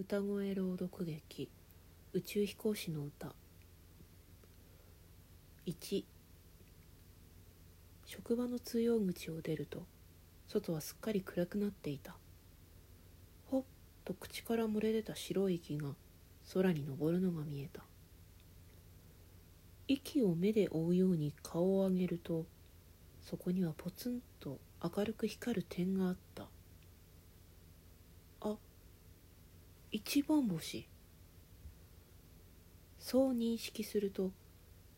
歌声朗読劇。宇宙飛行士の歌。1職場の通用口を出ると外はすっかり暗くなっていた。ほっと口から漏れ出た白い息が空に昇るのが見えた。息を目で追うように顔を上げるとそこにはポツンと明るく光る点があったあ一番星。そう認識すると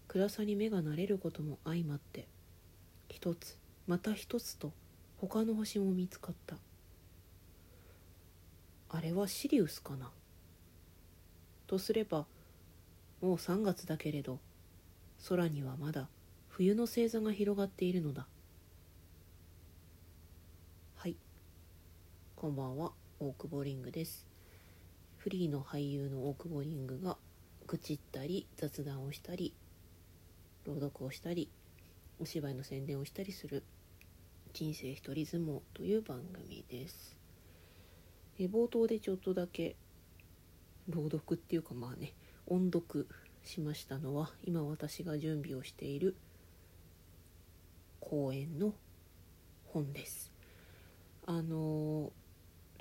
暗さに目が慣れることも相まって一つまた一つと他の星も見つかった。あれはシリウスかな？とすればもう3月だけれど空にはまだ冬の星座が広がっているのだ。はい。こんばんは。大久保リングです。フリーの俳優の大久保リングが愚痴ったり雑談をしたり朗読をしたりお芝居の宣伝をしたりする人生一人相撲という番組です。え冒頭でちょっとだけ朗読っていうかまあね音読しましたのは今私が準備をしている講演の本です。あの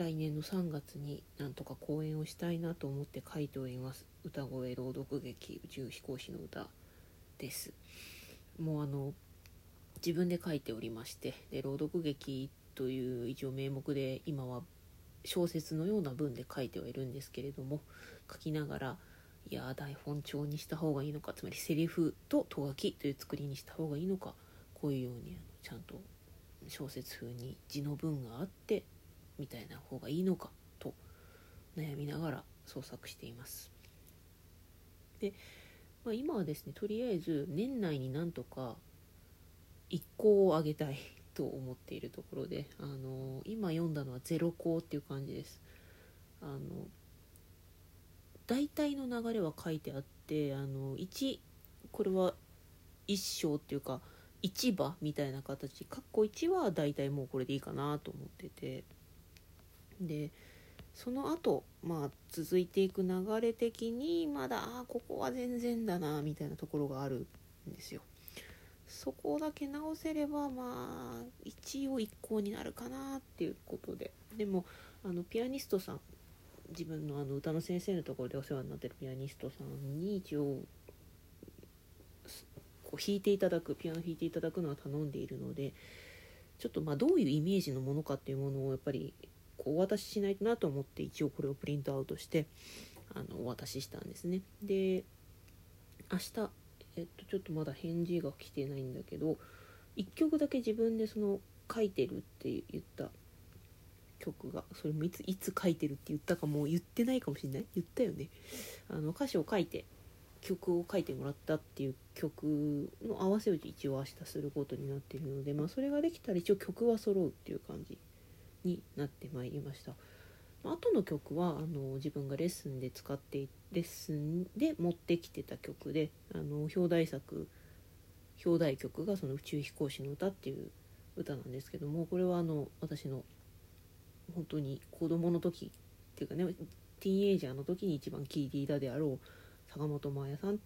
来年の3月になんとか講演をしたいなと思って書いております。歌声朗読劇宇宙飛行士の歌です。もうあの自分で書いておりましてで朗読劇という一応名目で今は小説のような文で書いてはいるんですけれども書きながらいや台本帳にした方がいいのかつまりセリフとと書きという作りにした方がいいのかこういうようにちゃんと小説風に字の文があってみたいな方がいいのかと悩みながら創作しています。で、まあ、今はですねとりあえず年内になんとか一校をあげたい と思っているところで、あの今読んだのはゼロ校っていう感じです。あの大体の流れは書いてあってあの1これは1章っていうか市場みたいな形かっこ1は大体もうこれでいいかなと思っててでその後まあ続いていく流れ的にまだあここは全然だなみたいなところがあるんですよ。そこだけ直せればまあ一応一向になるかなっていうことででもあのピアニストさん自分のあの歌の先生のところでお世話になってるピアニストさんに一応こう弾いていただくピアノ弾いていただくのは頼んでいるのでちょっとまあどういうイメージのものかっていうものをやっぱりお渡ししないとなと思って一応これをプリントアウトしてあのお渡ししたんですね。で明日、えっと、ちょっとまだ返事が来てないんだけど1曲だけ自分でその書いてるって言った曲がそれもいついつ書いてるって言ったかもう言ってないかもしれない？言ったよねあの歌詞を書いて曲を書いてもらったっていう曲の合わせ打ち一応明日することになっているので、まあ、それができたら一応曲は揃うっていう感じになってまいりました。あとの曲はあの自分がレッスンで使ってレッスンで持ってきてた曲であの表題作表題曲がその「宇宙飛行士の歌」っていう歌なんですけどもこれはあの私の本当に子供の時っていうかねティーンエイジャーの時に一番聴いていたであろう坂本真綾さん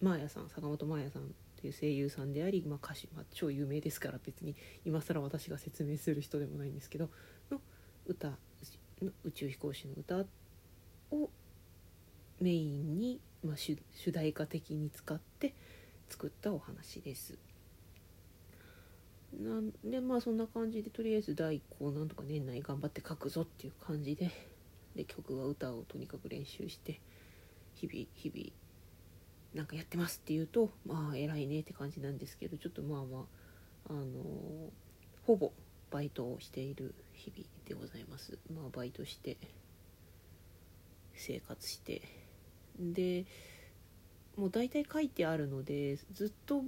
真綾さん坂本真綾さんという声優さんであり、まあ、歌手、まあ、超有名ですから別に今更私が説明する人でもないんですけどの歌宇宙飛行士の歌をメインに、まあ、主題歌的に使って作ったお話です。なんでまあそんな感じでとりあえず第1項なんとか年内頑張って書くぞっていう感じでで曲は歌をとにかく練習して日々日々なんかやってますって言うとまあ偉いねって感じなんですけどちょっとまあまああのー、ほぼバイトをしている日々でございます。まあバイトして生活して。でもう大体書いてあるのでずっと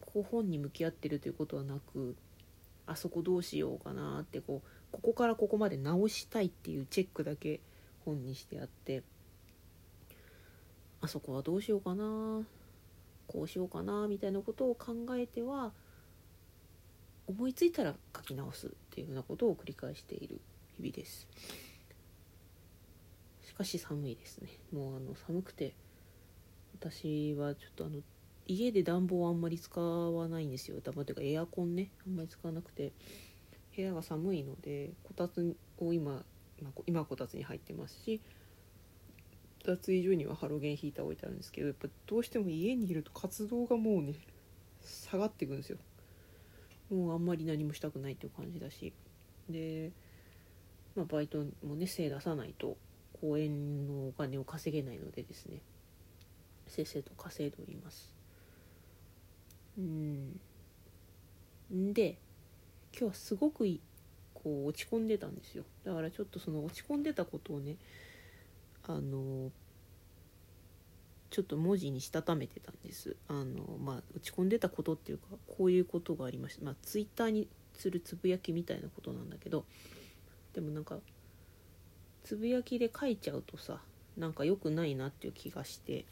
こう本に向き合ってるということはなくあそこどうしようかなってこうここからここまで直したいっていうチェックだけ本にしてあってあそこはどうしようかな。こうしようかなみたいなことを考えては思いついたら書き直すっていうようなことを繰り返している日々です。し。かし寒いですね。もうあの寒くて私はちょっとあの家で暖房あんまり使わないんですよ。暖房というかエアコンねあんまり使わなくて部屋が寒いのでこたつを今今こたつに入ってますし脱衣所にはハロゲンヒーター置いてあるんですけどやっぱどうしても家にいると活動がもうね下がっていくんですよ。もうあんまり何もしたくないっていう感じだし。で、まあ、バイトもね精出さないと公園のお金を稼げないのでですね。せっせと稼いでおります。うん。で今日はすごくこう落ち込んでたんですよ。だからちょっとその落ち込んでたことをねあのちょっと文字にしたためてたんです。あのまあ落ち込んでたことっていうかこういうことがありました。まあツイッターにするつぶやきみたいなことなんだけどでもなんかつぶやきで書いちゃうとさなんか良くないなっていう気がして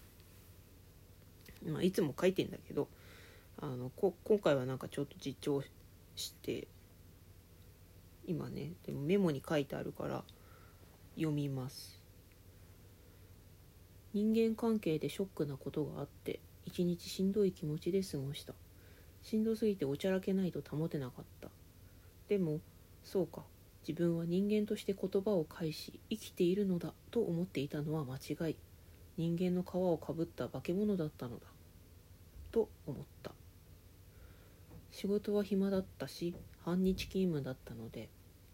まあいつも書いてんだけどあのこ今回はなんかちょっと実調して今ねでもメモに書いてあるから読みます。人間関係でショックなことがあって一日しんどい気持ちで過ごした。しんどすぎておちゃらけないと保てなかった。でもそうか。自分は人間として言葉を返し生きているのだと思っていたのは間違い。人間の皮をかぶった化け物だったのだと思った。仕事は暇だったし半日勤務だったので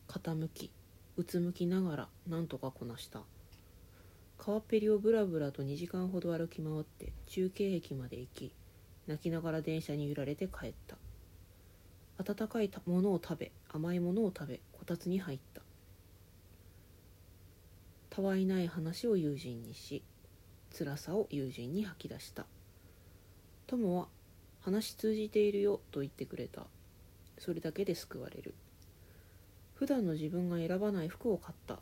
傾きうつむきながら何とかこなした。川っぺりをぶらぶらと2時間ほど歩き回って中継駅まで行き泣きながら電車に揺られて帰った。温かいものを食べ甘いものを食べこたつに入った。たわいない話を友人にし辛さを友人に吐き出した。友は「話通じているよ」と言ってくれた。それだけで救われる。普段の自分が選ばない服を買った。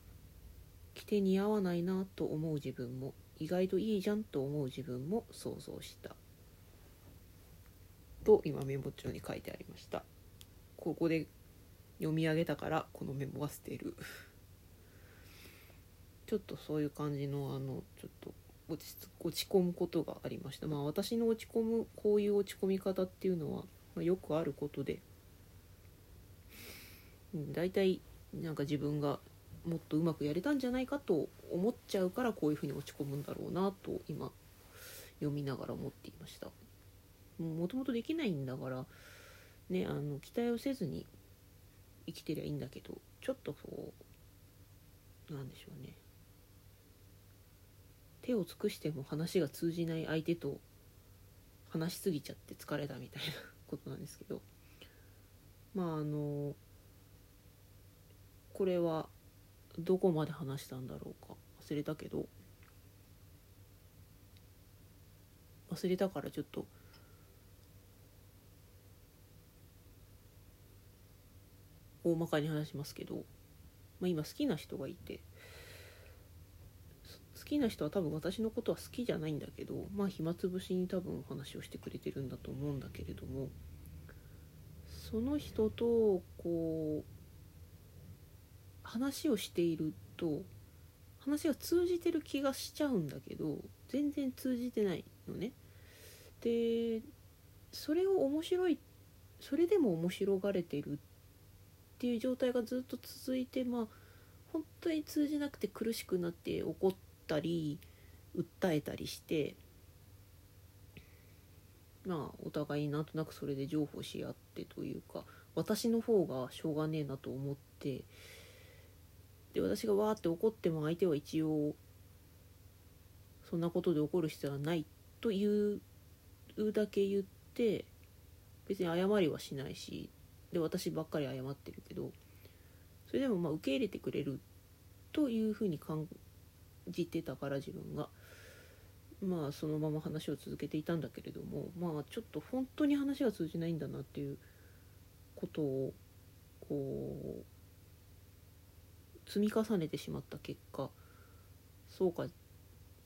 着て似合わないなと思う自分も意外といいじゃんと思う自分も想像した。と今メモ帳に書いてありました。ここで読み上げたからこのメモは捨てる。ちょっとそういう感じのあのちょっと落ち落ち込むことがありました。まあ私の落ち込むこういう落ち込み方っていうのは、まあ、よくあることで、うん、大体なんか自分がもっとうまくやれたんじゃないかと思っちゃうからこういうふうに落ち込むんだろうなと今読みながら思っていました。もともとできないんだからねあの期待をせずに生きてりゃいいんだけどちょっとこうなんでしょうね。手を尽くしても話が通じない相手と話しすぎちゃって疲れたみたいなことなんですけど。まああのこれはどこまで話したんだろうか。忘れたけど。忘れたからちょっと。大まかに話しますけど、まあ、今好きな人がいて。好きな人は多分私のことは好きじゃないんだけど。まあ暇つぶしに多分話をしてくれてるんだと思うんだけれども。その人とこう話をしていると話が通じてる気がしちゃうんだけど全然通じてないのね。でそれを面白いそれでも面白がれてるっていう状態がずっと続いてまあ本当に通じなくて苦しくなって怒ったり訴えたりしてまあお互いなんとなくそれで譲歩し合ってというか私の方がしょうがねえなと思ってで私がわーって怒っても相手は一応そんなことで怒る必要はないというだけ言って別に謝りはしないしで私ばっかり謝ってるけどそれでもまあ受け入れてくれるというふうに感じてたから自分が。まあそのまま話を続けていたんだけれどもまあちょっと本当に話が通じないんだなっていうことをこう積み重ねてしまった結果そうか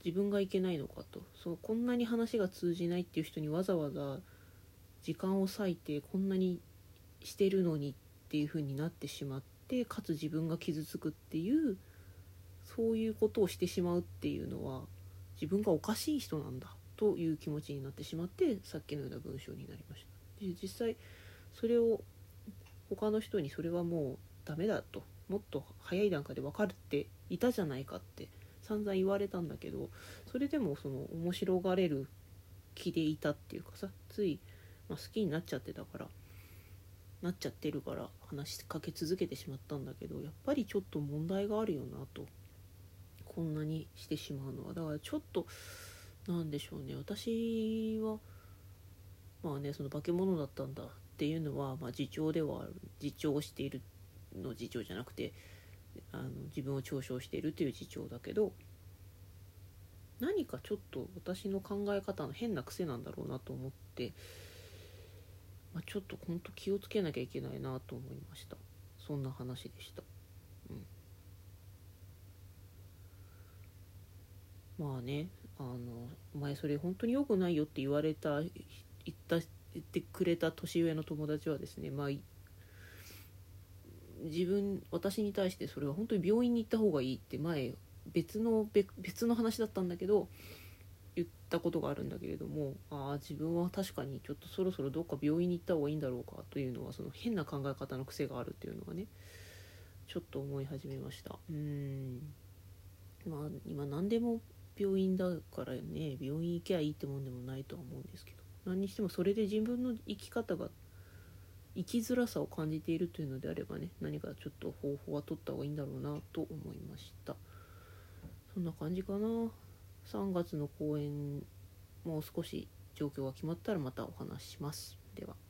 自分がいけないのかと。そうこんなに話が通じないっていう人にわざわざ時間を割いてこんなにしてるのにっていう風になってしまってかつ自分が傷つくっていうそういうことをしてしまうっていうのは自分がおかしい人なんだという気持ちになってしまってさっきのような文章になりました。で実際それを他の人にそれはもうダメだと。もっと早い段階で分かるっていたじゃないかって散々言われたんだけどそれでもその面白がれる気でいたっていうかさつい、まあ、好きになっちゃってたからなっちゃってるから話しかけ続けてしまったんだけどやっぱりちょっと問題があるよなとこんなにしてしまうのは。だからちょっとなんでしょうね。私はまあねその化け物だったんだっていうのは、まあ、自重ではある自重しているの自重じゃなくてあの自分を嘲笑しているという自重だけど何かちょっと私の考え方の変な癖なんだろうなと思って、まあ、ちょっとほんと気をつけなきゃいけないなと思いましたそんな話でした。うん、まあねあのお前それ本当に良くないよって言われた言った言ってくれた年上の友達はですねまあ自分私に対してそれは本当に病院に行った方がいいって前別の別の話だったんだけど言ったことがあるんだけれどもああ自分は確かにちょっとそろそろどっか病院に行った方がいいんだろうかというのはその変な考え方の癖があるっていうのがねちょっと思い始めました。うん。まあ今何でも病院だからね病院行けばいいってもんでもないとは思うんですけど何にしてもそれで自分の生き方が生きづらさを感じているというのであればね何かちょっと方法は取った方がいいんだろうなと思いました。そんな感じかな。3月の公演もう少し状況が決まったらまたお話しします。では。